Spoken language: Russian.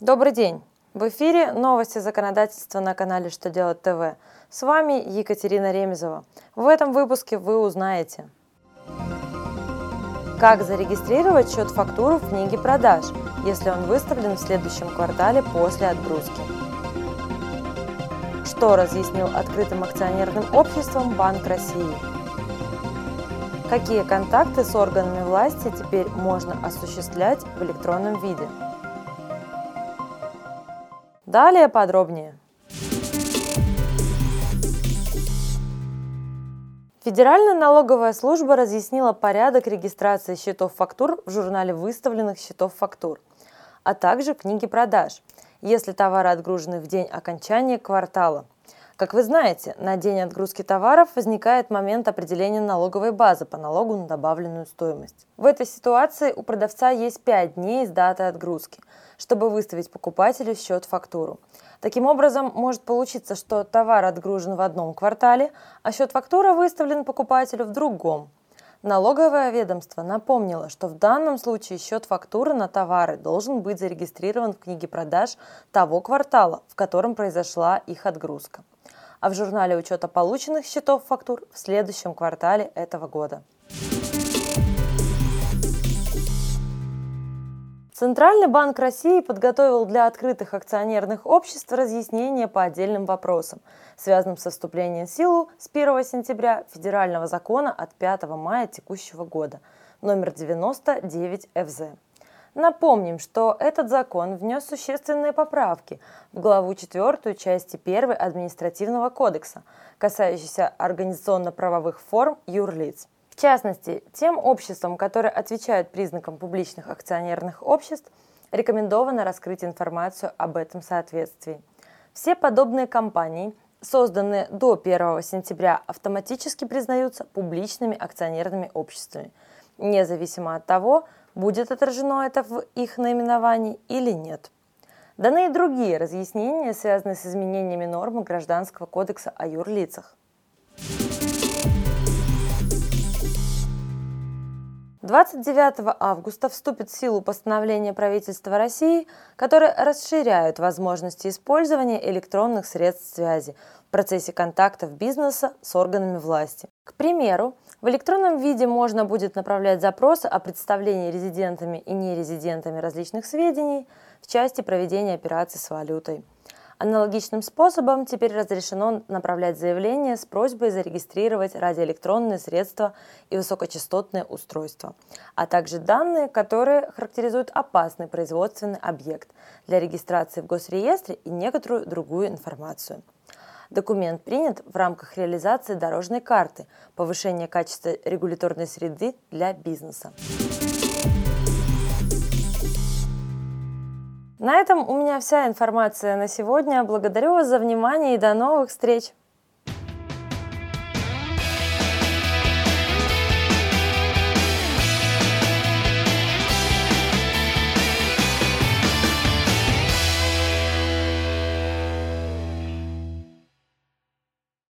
Добрый день! В эфире новости законодательства на канале «Что делать ТВ». С вами Екатерина Ремезова. В этом выпуске вы узнаете Как зарегистрировать счет фактуру в книге продаж, если он выставлен в следующем квартале после отгрузки? Что разъяснил открытым акционерным обществом Банк России? Какие контакты с органами власти теперь можно осуществлять в электронном виде? Далее подробнее. Федеральная налоговая служба разъяснила порядок регистрации счетов фактур в журнале выставленных счетов фактур, а также в книге продаж, если товары отгружены в день окончания квартала. Как вы знаете, на день отгрузки товаров возникает момент определения налоговой базы по налогу на добавленную стоимость. В этой ситуации у продавца есть 5 дней с даты отгрузки – чтобы выставить покупателю счет-фактуру. Таким образом, может получиться, что товар отгружен в одном квартале, а счет-фактура выставлен покупателю в другом. Налоговое ведомство напомнило, что в данном случае счет фактуры на товары должен быть зарегистрирован в книге продаж того квартала, в котором произошла их отгрузка, а в журнале учета полученных счетов фактур в следующем квартале этого года. Центральный банк России подготовил для открытых акционерных обществ разъяснения по отдельным вопросам, связанным со вступлением в силу с 1 сентября федерального закона от 5 мая текущего года, номер 99 ФЗ. Напомним, что этот закон внес существенные поправки в главу 4 части 1 административного кодекса, касающиеся организационно-правовых форм юрлиц. В частности, тем обществам, которые отвечают признакам публичных акционерных обществ, рекомендовано раскрыть информацию об этом соответствии. Все подобные компании, созданные до 1 сентября, автоматически признаются публичными акционерными обществами, независимо от того, будет отражено это в их наименовании или нет. Даны и другие разъяснения, связанные с изменениями нормы Гражданского кодекса о юрлицах. 29 августа вступит в силу постановление правительства России, которое расширяет возможности использования электронных средств связи в процессе контактов бизнеса с органами власти. К примеру, в электронном виде можно будет направлять запросы о представлении резидентами и нерезидентами различных сведений в части проведения операций с валютой. Аналогичным способом теперь разрешено направлять заявление с просьбой зарегистрировать радиоэлектронные средства и высокочастотные устройства, а также данные, которые характеризуют опасный производственный объект для регистрации в госреестре и некоторую другую информацию. Документ принят в рамках реализации дорожной карты повышения качества регуляторной среды для бизнеса. На этом у меня вся информация на сегодня. Благодарю вас за внимание и до новых встреч!